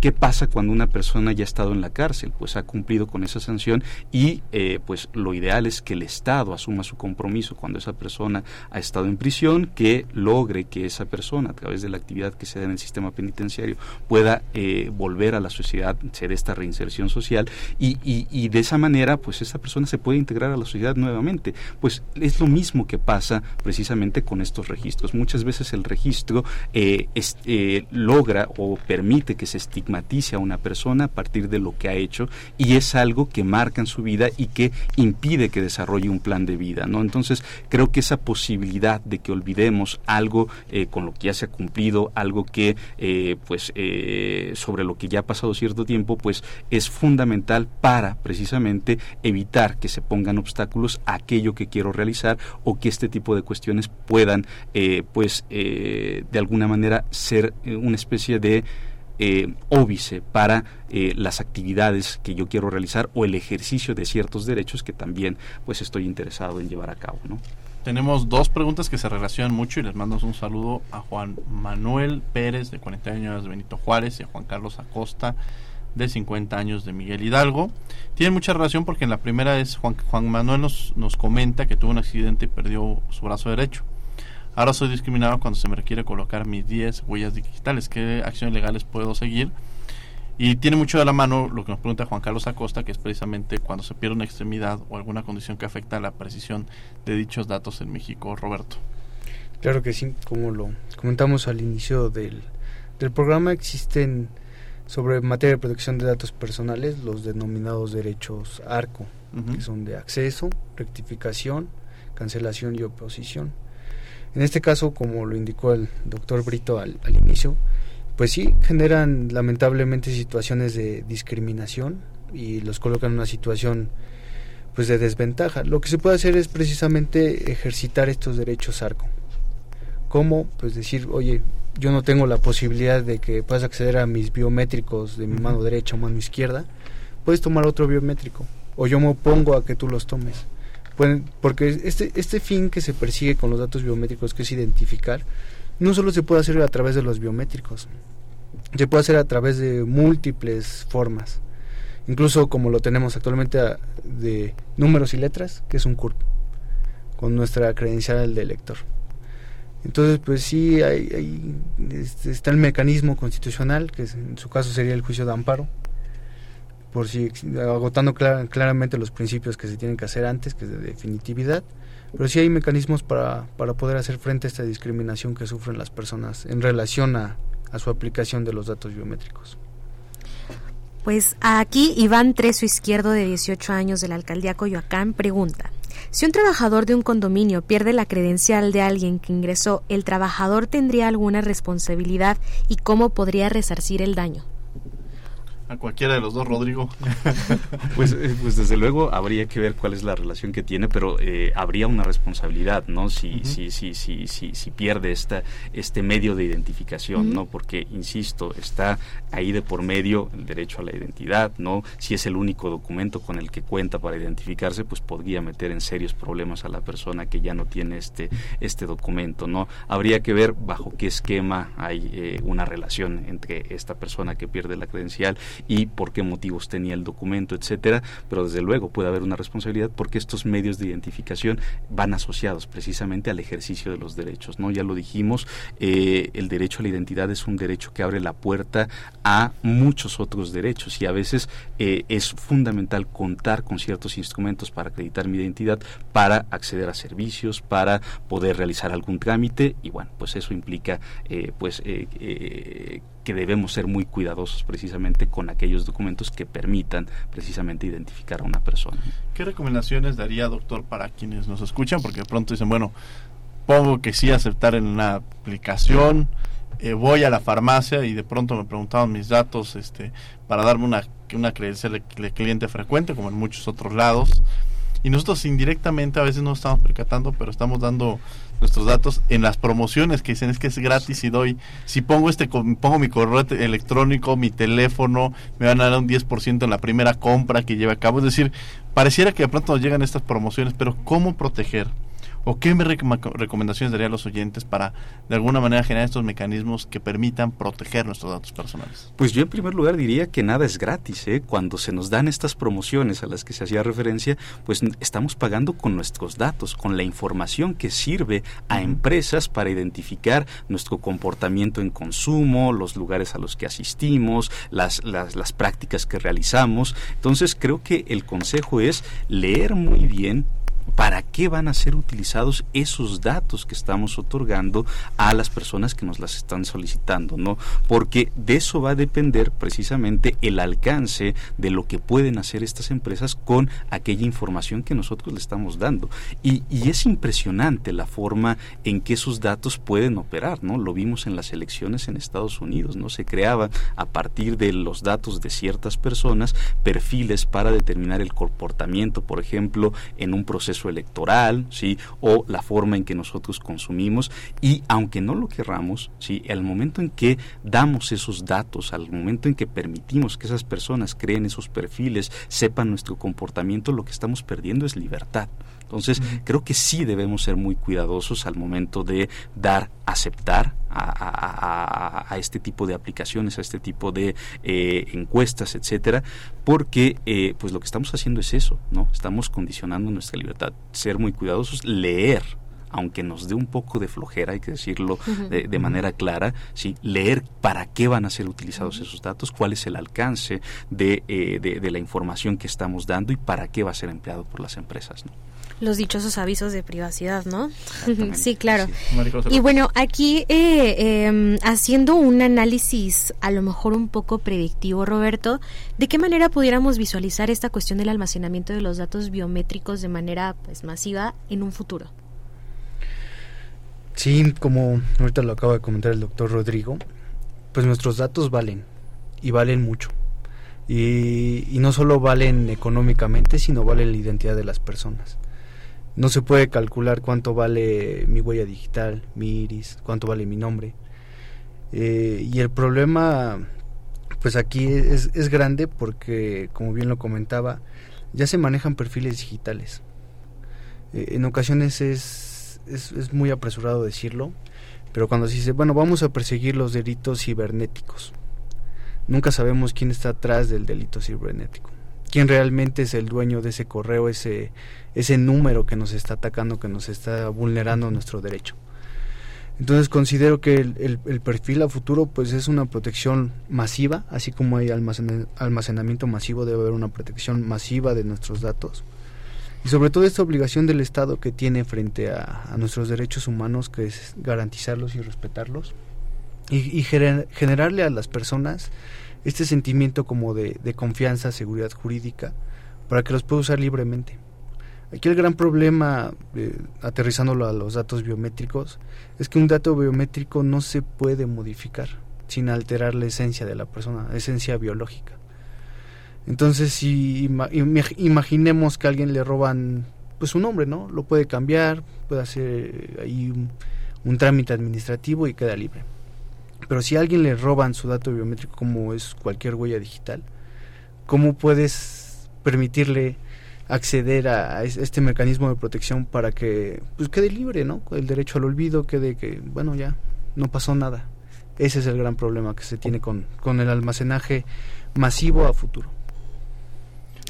¿Qué pasa cuando una persona ya ha estado en la cárcel? Pues ha cumplido con esa sanción y eh, pues lo ideal es que el Estado asuma su compromiso cuando esa persona ha estado en prisión, que logre que esa persona a través de la actividad que se da en el sistema penitenciario pueda eh, volver a la sociedad, ser esta reinserción social y, y, de esa manera pues esa persona se puede integrar a la sociedad nuevamente. Pues es lo mismo que pasa precisamente con estos registros. Muchas veces el registro eh, logra o permite que se estigmatice a una persona a partir de lo que ha hecho y es algo que marca en su vida y que impide que desarrolle un plan de vida, ¿no? Entonces, creo que esa posibilidad de que olvidemos algo eh, con lo que ya se ha cumplido, algo que, eh, pues, eh, sobre lo que ya ha pasado cierto tiempo, pues, es fundamental para, precisamente, evitar que se pongan obstáculos a aquello que quiero realizar o que este tipo de cuestiones puedan, pues, de alguna manera ser una especie de eh, óbice para eh, las actividades que yo quiero realizar o el ejercicio de ciertos derechos que también pues estoy interesado en llevar a cabo. ¿no? Tenemos dos preguntas que se relacionan mucho y les mando un saludo a Juan Manuel Pérez de 40 años de Benito Juárez y a Juan Carlos Acosta de 50 años de Miguel Hidalgo. Tiene mucha relación porque en la primera es Juan, Juan Manuel nos, nos comenta que tuvo un accidente y perdió su brazo derecho. Ahora soy discriminado cuando se me requiere colocar mis 10 huellas digitales. ¿Qué acciones legales puedo seguir? Y tiene mucho de la mano lo que nos pregunta Juan Carlos Acosta, que es precisamente cuando se pierde una extremidad o alguna condición que afecta a la precisión de dichos datos en México. Roberto. Claro que sí, como lo comentamos al inicio del, del programa, existen sobre materia de protección de datos personales los denominados derechos ARCO, que son de acceso, rectificación, cancelación y oposición. En este caso, como lo indicó el doctor Brito al, inicio, pues sí, generan lamentablemente situaciones de discriminación y los colocan en una situación pues de desventaja. Lo que se puede hacer es precisamente ejercitar estos derechos arco. ¿Cómo? Pues decir, oye, yo no tengo la posibilidad de que puedas acceder a mis biométricos de mi mano derecha o mano izquierda, puedes tomar otro biométrico o yo me opongo a que tú los tomes porque este, este fin que se persigue con los datos biométricos, que es identificar, no solo se puede hacer a través de los biométricos, se puede hacer a través de múltiples formas, incluso como lo tenemos actualmente de números y letras, que es un CURP, con nuestra credencial de lector. Entonces, pues sí, hay, este, está el mecanismo constitucional, que en su caso sería el juicio de amparo, por si agotando claramente los principios que se tienen que hacer antes, que es de definitividad, pero sí hay mecanismos para, para poder hacer frente a esta discriminación que sufren las personas en relación a, a su aplicación de los datos biométricos. Pues aquí Iván Treso Izquierdo, de 18 años, de la alcaldía Coyoacán, pregunta. Si un trabajador de un condominio pierde la credencial de alguien que ingresó, ¿el trabajador tendría alguna responsabilidad y cómo podría resarcir el daño? A cualquiera de los dos, Rodrigo. pues, eh, pues desde luego habría que ver cuál es la relación que tiene, pero eh, habría una responsabilidad, ¿no? Si, si, si, si, si, si, pierde esta, este medio de identificación, ¿no? Porque, insisto, está ahí de por medio el derecho a la identidad, ¿no? Si es el único documento con el que cuenta para identificarse, pues podría meter en serios problemas a la persona que ya no tiene este, este documento, ¿no? Habría que ver bajo qué esquema hay eh, una relación entre esta persona que pierde la credencial y por qué motivos tenía el documento, etcétera, pero desde luego puede haber una responsabilidad porque estos medios de identificación van asociados precisamente al ejercicio de los derechos, ¿no? Ya lo dijimos, eh, el derecho a la identidad es un derecho que abre la puerta a muchos otros derechos y a veces eh, es fundamental contar con ciertos instrumentos para acreditar mi identidad, para acceder a servicios, para poder realizar algún trámite y bueno, pues eso implica eh, pues que debemos ser muy cuidadosos precisamente con aquellos documentos que permitan precisamente identificar a una persona. ¿Qué recomendaciones daría, doctor, para quienes nos escuchan? Porque de pronto dicen, bueno, pongo que sí aceptar en una aplicación, eh, voy a la farmacia y de pronto me preguntaban mis datos este, para darme una, una credencial de cliente frecuente, como en muchos otros lados. Y nosotros indirectamente a veces no estamos percatando, pero estamos dando nuestros datos en las promociones que dicen es que es gratis y doy, si pongo este pongo mi correo electrónico, mi teléfono, me van a dar un 10% en la primera compra que lleve a cabo. Es decir, pareciera que de pronto nos llegan estas promociones, pero ¿cómo proteger? ¿O qué recomendaciones daría a los oyentes para de alguna manera generar estos mecanismos que permitan proteger nuestros datos personales? Pues yo en primer lugar diría que nada es gratis. ¿eh? Cuando se nos dan estas promociones a las que se hacía referencia, pues estamos pagando con nuestros datos, con la información que sirve a empresas para identificar nuestro comportamiento en consumo, los lugares a los que asistimos, las, las, las prácticas que realizamos. Entonces creo que el consejo es leer muy bien ¿Para qué van a ser utilizados esos datos que estamos otorgando a las personas que nos las están solicitando? ¿no? Porque de eso va a depender precisamente el alcance de lo que pueden hacer estas empresas con aquella información que nosotros le estamos dando. Y, es impresionante la forma en que esos datos pueden operar, ¿no? Lo vimos en las elecciones en Estados Unidos, ¿no? Se creaban a partir de los datos de ciertas personas perfiles para determinar el comportamiento, por ejemplo, en un proceso electoral, ¿sí? o la forma en que nosotros consumimos y aunque no lo querramos, ¿sí? al momento en que damos esos datos, al momento en que permitimos que esas personas creen esos perfiles, sepan nuestro comportamiento, lo que estamos perdiendo es libertad. Entonces, creo que sí debemos ser muy cuidadosos al momento de dar, aceptar a, este tipo de aplicaciones, a este tipo de eh, encuestas, etcétera, porque eh, pues lo que estamos haciendo es eso, ¿no? Estamos condicionando nuestra libertad, ser muy cuidadosos, leer aunque nos dé un poco de flojera, hay que decirlo de, manera clara, ¿sí? leer para qué van a ser utilizados esos datos, cuál es el alcance de, eh, de, de, la información que estamos dando y para qué va a ser empleado por las empresas. ¿no? Los dichosos avisos de privacidad, ¿no? sí, claro. Y bueno, aquí eh, em, haciendo un análisis a lo mejor un poco predictivo, Roberto, ¿de qué manera pudiéramos visualizar esta cuestión del almacenamiento de los datos biométricos de manera pues masiva en un futuro? Sí, como ahorita lo acaba de comentar el doctor Rodrigo, pues nuestros datos valen y valen mucho. Y, y, no solo valen económicamente, sino valen la identidad de las personas no se puede calcular cuánto vale mi huella digital, mi iris, cuánto vale mi nombre. Eh, y el problema, pues aquí es, grande porque, como bien lo comentaba, ya se manejan perfiles digitales. Eh, en ocasiones es, es, es, muy apresurado decirlo, pero cuando se dice, bueno, vamos a perseguir los delitos cibernéticos, nunca sabemos quién está atrás del delito cibernético quién realmente es el dueño de ese correo, ese, ese número que nos está atacando, que nos está vulnerando nuestro derecho. Entonces considero que el, el, perfil a futuro pues es una protección masiva, así como hay almacenamiento masivo, debe haber una protección masiva de nuestros datos. Y sobre todo esta obligación del Estado que tiene frente a, nuestros derechos humanos, que es garantizarlos y respetarlos, y, y generarle a las personas este sentimiento como de, confianza, seguridad jurídica, para que los pueda usar libremente. Aquí el gran problema, eh, aterrizándolo a los datos biométricos, es que un dato biométrico no se puede modificar sin alterar la esencia de la persona, la esencia biológica. Entonces, si imaginemos que a alguien le roban pues un nombre, ¿no? Lo puede cambiar, puede hacer ahí un trámite administrativo y queda libre. Pero si a alguien le roban su dato biométrico como es cualquier huella digital, ¿cómo puedes permitirle acceder a este mecanismo de protección para que pues quede libre, ¿no? El derecho al olvido quede que, bueno, ya no pasó nada. Ese es el gran problema que se tiene con, con el almacenaje masivo a futuro.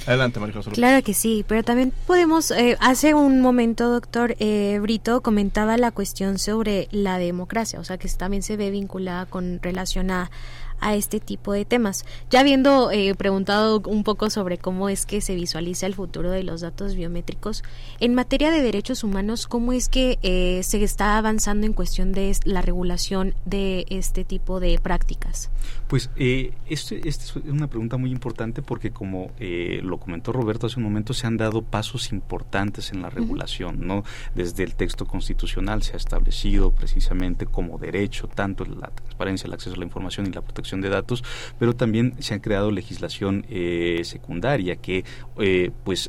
Adelante, María. Claro que sí, pero también podemos, eh, hace un momento, doctor eh, Brito comentaba la cuestión sobre la democracia, o sea, que también se ve vinculada con relación a, a este tipo de temas. Ya habiendo eh, preguntado un poco sobre cómo es que se visualiza el futuro de los datos biométricos, en materia de derechos humanos, ¿cómo es que eh, se está avanzando en cuestión de la regulación de este tipo de prácticas? Pues eh, este, este es una pregunta muy importante porque como eh, lo comentó Roberto hace un momento, se han dado pasos importantes en la regulación, ¿no? Desde el texto constitucional se ha establecido precisamente como derecho tanto la transparencia, el acceso a la información y la protección de datos, pero también se ha creado legislación eh, secundaria que eh, pues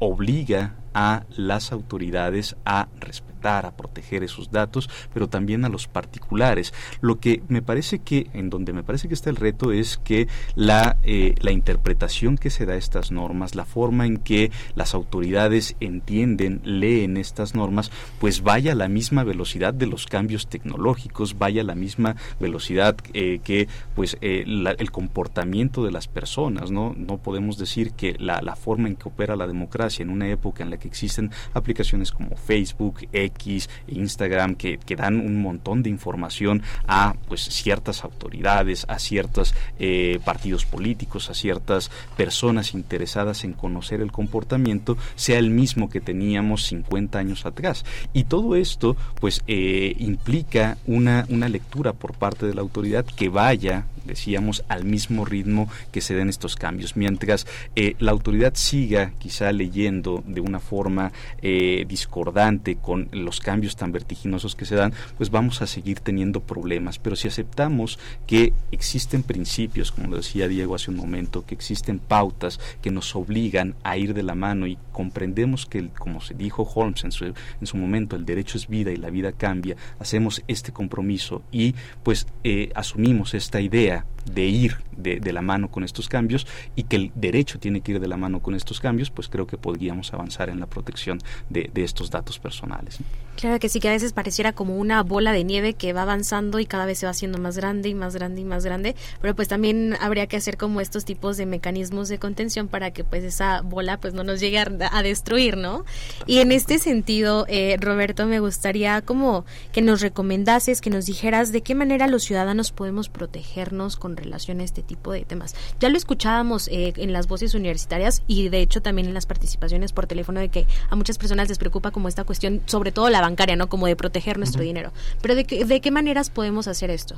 obliga a las autoridades a respetar, a proteger esos datos, pero también a los particulares. Lo que me parece que, en donde me parece que está el reto es que la, eh, la interpretación que se da a estas normas, la forma en que las autoridades entienden, leen estas normas, pues vaya a la misma velocidad de los cambios tecnológicos, vaya a la misma velocidad eh, que pues eh, el comportamiento de las personas, ¿no? No podemos decir que la, la forma en que opera la democracia en una época en la que existen aplicaciones como Facebook, X, Instagram, que, que dan un montón de información a pues ciertas autoridades, a ciertos eh, partidos políticos, a ciertas personas interesadas en conocer el comportamiento, sea el mismo que teníamos 50 años atrás. Y todo esto pues eh, implica una, una lectura por parte de la autoridad que vaya decíamos, al mismo ritmo que se den estos cambios. Mientras eh, la autoridad siga quizá leyendo de una forma eh, discordante con los cambios tan vertiginosos que se dan, pues vamos a seguir teniendo problemas. Pero si aceptamos que existen principios, como lo decía Diego hace un momento, que existen pautas que nos obligan a ir de la mano y comprendemos que, como se dijo Holmes en su, en su momento, el derecho es vida y la vida cambia, hacemos este compromiso y pues eh, asumimos esta idea Россия. De ir de, la mano con estos cambios y que el derecho tiene que ir de la mano con estos cambios, pues creo que podríamos avanzar en la protección de, estos datos personales. Claro que sí, que a veces pareciera como una bola de nieve que va avanzando y cada vez se va haciendo más grande y más grande y más grande, pero pues también habría que hacer como estos tipos de mecanismos de contención para que pues esa bola pues no nos llegue a, destruir, ¿no? Y en este sentido, eh, Roberto, me gustaría como que nos recomendases, que nos dijeras de qué manera los ciudadanos podemos protegernos con relación a este tipo de temas. Ya lo escuchábamos eh, en las voces universitarias y de hecho también en las participaciones por teléfono de que a muchas personas les preocupa como esta cuestión, sobre todo la bancaria, ¿no? Como de proteger nuestro dinero. Pero ¿de, ¿de qué maneras podemos hacer esto?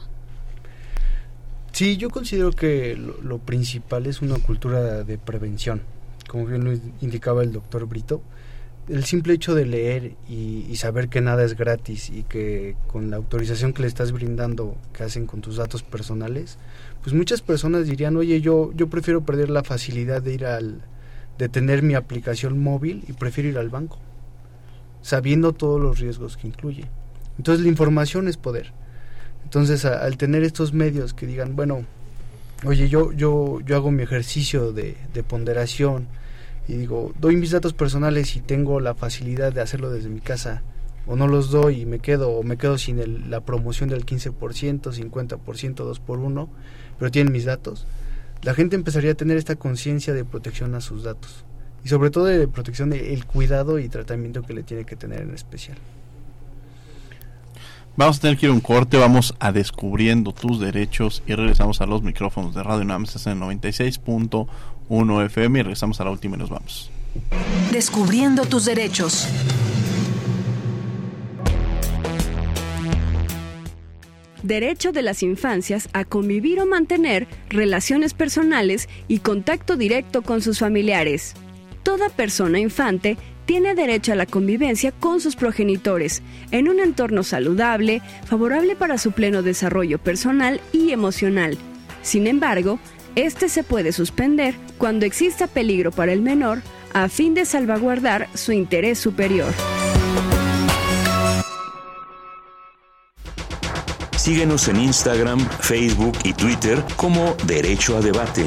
Sí, yo considero que lo, principal es una cultura de prevención, como bien lo indicaba el doctor Brito. El simple hecho de leer y, saber que nada es gratis y que con la autorización que le estás brindando, que hacen con tus datos personales, pues muchas personas dirían, oye, yo, yo prefiero perder la facilidad de ir al, de tener mi aplicación móvil y prefiero ir al banco, sabiendo todos los riesgos que incluye. Entonces la información es poder. Entonces al tener estos medios que digan, bueno, oye, yo, yo, yo hago mi ejercicio de ponderación y digo, doy mis datos personales y tengo la facilidad de hacerlo desde mi casa, o no los doy y me quedo, o me quedo sin la promoción del 15%, 50%, 2 por 1 pero tienen mis datos, la gente empezaría a tener esta conciencia de protección a sus datos y sobre todo de protección del cuidado y tratamiento que le tiene que tener en especial. Vamos a tener que ir a un corte, vamos a descubriendo tus derechos y regresamos a los micrófonos de Radio NAM, en 96.1 FM y regresamos a la última y nos vamos. Descubriendo tus derechos. derecho de las infancias a convivir o mantener relaciones personales y contacto directo con sus familiares. Toda persona infante tiene derecho a la convivencia con sus progenitores en un entorno saludable, favorable para su pleno desarrollo personal y emocional. Sin embargo, este se puede suspender cuando exista peligro para el menor a fin de salvaguardar su interés superior. Síguenos en Instagram, Facebook y Twitter como Derecho a Debate.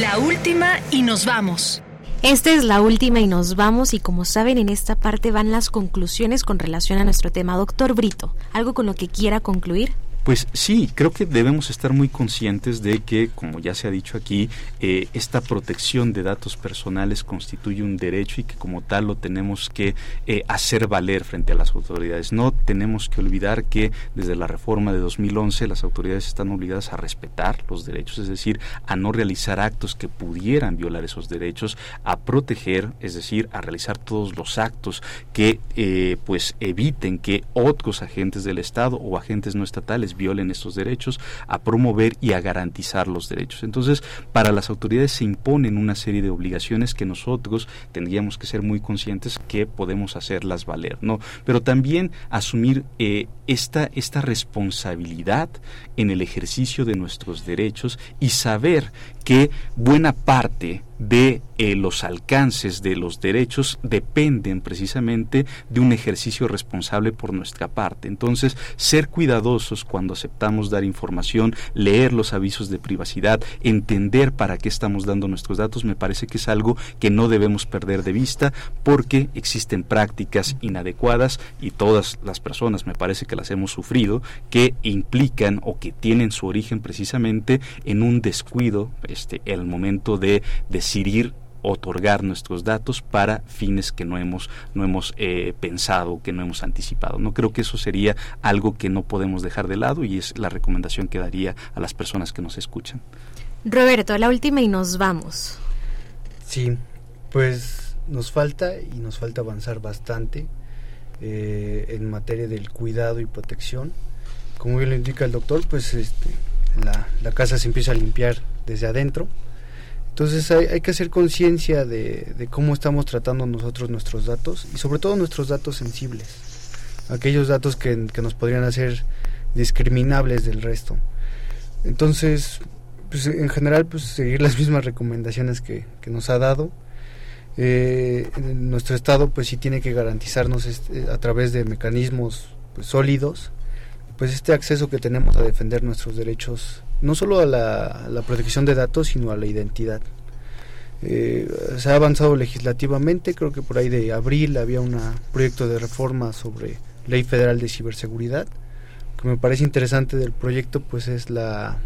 La última y nos vamos. Esta es la última y nos vamos y como saben en esta parte van las conclusiones con relación a nuestro tema. Doctor Brito, ¿algo con lo que quiera concluir? Pues sí, creo que debemos estar muy conscientes de que, como ya se ha dicho aquí, eh, esta protección de datos personales constituye un derecho y que como tal lo tenemos que eh, hacer valer frente a las autoridades. No tenemos que olvidar que desde la reforma de 2011 las autoridades están obligadas a respetar los derechos, es decir, a no realizar actos que pudieran violar esos derechos, a proteger, es decir, a realizar todos los actos que eh, pues eviten que otros agentes del Estado o agentes no estatales violen estos derechos, a promover y a garantizar los derechos. Entonces, para las autoridades se imponen una serie de obligaciones que nosotros tendríamos que ser muy conscientes que podemos hacerlas valer, ¿no? Pero también asumir eh, esta, esta responsabilidad en el ejercicio de nuestros derechos y saber que buena parte de eh, los alcances de los derechos dependen precisamente de un ejercicio responsable por nuestra parte. Entonces, ser cuidadosos cuando aceptamos dar información, leer los avisos de privacidad, entender para qué estamos dando nuestros datos, me parece que es algo que no debemos perder de vista porque existen prácticas inadecuadas y todas las personas, me parece que las hemos sufrido, que implican o que tienen su origen precisamente en un descuido, este, el momento de decidir otorgar nuestros datos para fines que no hemos no hemos eh, pensado que no hemos anticipado no creo que eso sería algo que no podemos dejar de lado y es la recomendación que daría a las personas que nos escuchan. Roberto la última y nos vamos. Sí pues nos falta y nos falta avanzar bastante eh, en materia del cuidado y protección. Como bien lo indica el doctor pues este, la, la casa se empieza a limpiar desde adentro entonces hay, que hacer conciencia de, cómo estamos tratando nosotros nuestros datos y sobre todo nuestros datos sensibles, aquellos datos que, nos podrían hacer discriminables del resto. Entonces, pues en general, pues seguir las mismas recomendaciones que, nos ha dado. Eh, nuestro Estado pues sí tiene que garantizarnos este, a través de mecanismos pues, sólidos pues este acceso que tenemos a defender nuestros derechos no solo a la, protección de datos, sino a la identidad. Eh, se ha avanzado legislativamente, creo que por ahí de abril había un proyecto de reforma sobre ley federal de ciberseguridad. Lo que me parece interesante del proyecto pues es la,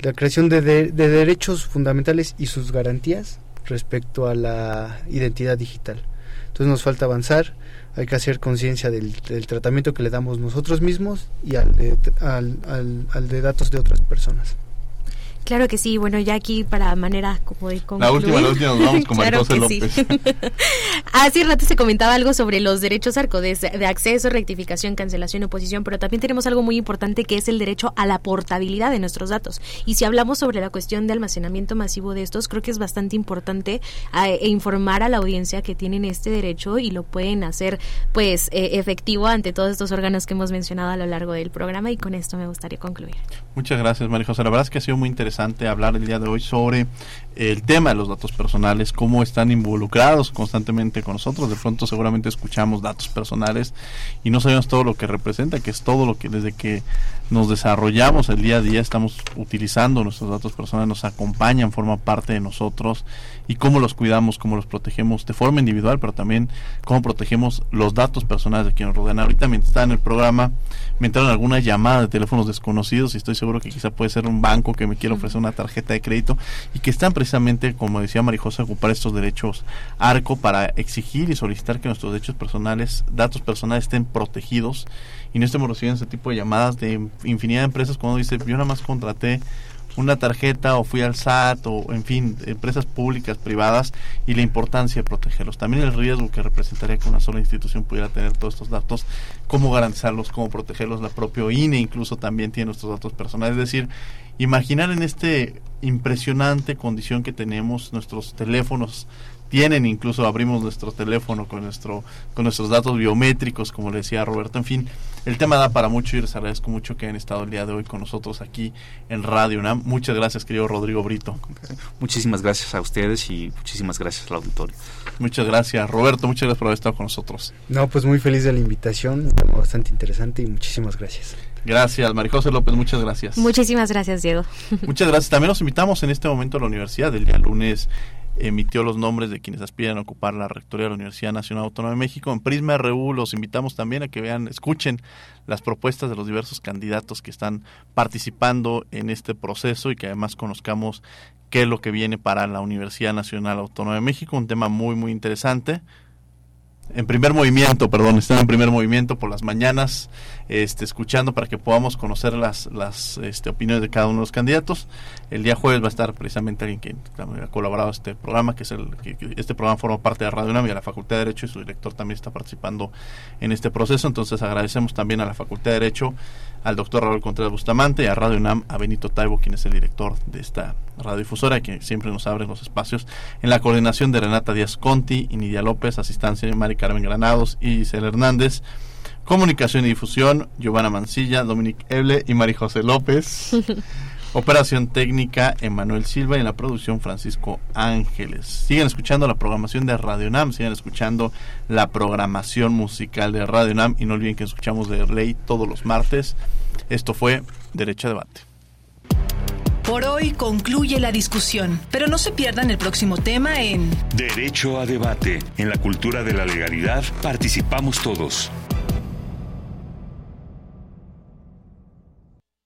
la creación de, de, derechos fundamentales y sus garantías respecto a la identidad digital. Entonces nos falta avanzar, hay que hacer conciencia del, tratamiento que le damos nosotros mismos y al al de datos de otras personas. Claro que sí, bueno, ya aquí para manera como de concluir. La última, la última, nos vamos con claro López. Sí. Hace rato se comentaba algo sobre los derechos arco de, acceso, rectificación, cancelación, oposición, pero también tenemos algo muy importante que es el derecho a la portabilidad de nuestros datos. Y si hablamos sobre la cuestión de almacenamiento masivo de estos, creo que es bastante importante e informar a la audiencia que tienen este derecho y lo pueden hacer pues eh, efectivo ante todos estos órganos que hemos mencionado a lo largo del programa y con esto me gustaría concluir. Muchas gracias, María José. La verdad es que ha sido muy interesante hablar el día de hoy sobre el tema de los datos personales, cómo están involucrados constantemente con nosotros. De pronto seguramente escuchamos datos personales y no sabemos todo lo que representa, que es todo lo que desde que nos desarrollamos el día a día estamos utilizando nuestros datos personales, nos acompañan, forman parte de nosotros y cómo los cuidamos, cómo los protegemos de forma individual, pero también cómo protegemos los datos personales de quienes nos rodean. Ahorita mientras está en el programa me entraron algunas llamadas de teléfonos desconocidos y estoy seguro que quizá puede ser un banco que me quiere ofrecer una tarjeta de crédito y que están precisamente, como decía Marijosa, ocupar estos derechos ARCO para exigir y solicitar que nuestros derechos personales, datos personales estén protegidos y no estemos recibiendo ese tipo de llamadas de infinidad de empresas cuando dice yo nada más contraté una tarjeta o fui al SAT o en fin, empresas públicas, privadas y la importancia de protegerlos. También el riesgo que representaría que una sola institución pudiera tener todos estos datos, cómo garantizarlos, cómo protegerlos. La propia INE incluso también tiene nuestros datos personales. Es decir, imaginar en este impresionante condición que tenemos nuestros teléfonos tienen, incluso abrimos nuestro teléfono con nuestro con nuestros datos biométricos, como le decía Roberto. En fin, el tema da para mucho y les agradezco mucho que hayan estado el día de hoy con nosotros aquí en Radio UNAM. Muchas gracias, querido Rodrigo Brito. Muchísimas gracias a ustedes y muchísimas gracias al auditorio. Muchas gracias, Roberto. Muchas gracias por haber estado con nosotros. No, pues muy feliz de la invitación, bastante interesante y muchísimas gracias. Gracias, Marijose López, muchas gracias. Muchísimas gracias, Diego. Muchas gracias. También nos invitamos en este momento a la universidad el día lunes emitió los nombres de quienes aspiran a ocupar la rectoría de la Universidad Nacional Autónoma de México. En Prisma RU los invitamos también a que vean, escuchen las propuestas de los diversos candidatos que están participando en este proceso y que además conozcamos qué es lo que viene para la Universidad Nacional Autónoma de México, un tema muy muy interesante en primer movimiento, perdón, están en primer movimiento por las mañanas, este, escuchando para que podamos conocer las, las este, opiniones de cada uno de los candidatos. El día jueves va a estar precisamente alguien que ha colaborado este programa, que es el que, este programa forma parte de Radio UNAM y a la Facultad de Derecho y su director también está participando en este proceso. Entonces agradecemos también a la Facultad de Derecho al doctor Raúl Contreras Bustamante y a Radio UNAM a Benito Taibo, quien es el director de esta radiodifusora, que siempre nos abre los espacios, en la coordinación de Renata Díaz Conti y Nidia López, asistencia de Mari Carmen Granados y Giselle Hernández, comunicación y difusión, Giovanna Mancilla, Dominic Eble y Mari José López. Operación técnica, Emanuel Silva y en la producción, Francisco Ángeles. Sigan escuchando la programación de Radio Nam, sigan escuchando la programación musical de Radio Nam y no olviden que escuchamos de Ley todos los martes. Esto fue Derecho a Debate. Por hoy concluye la discusión, pero no se pierdan el próximo tema en Derecho a Debate. En la cultura de la legalidad participamos todos.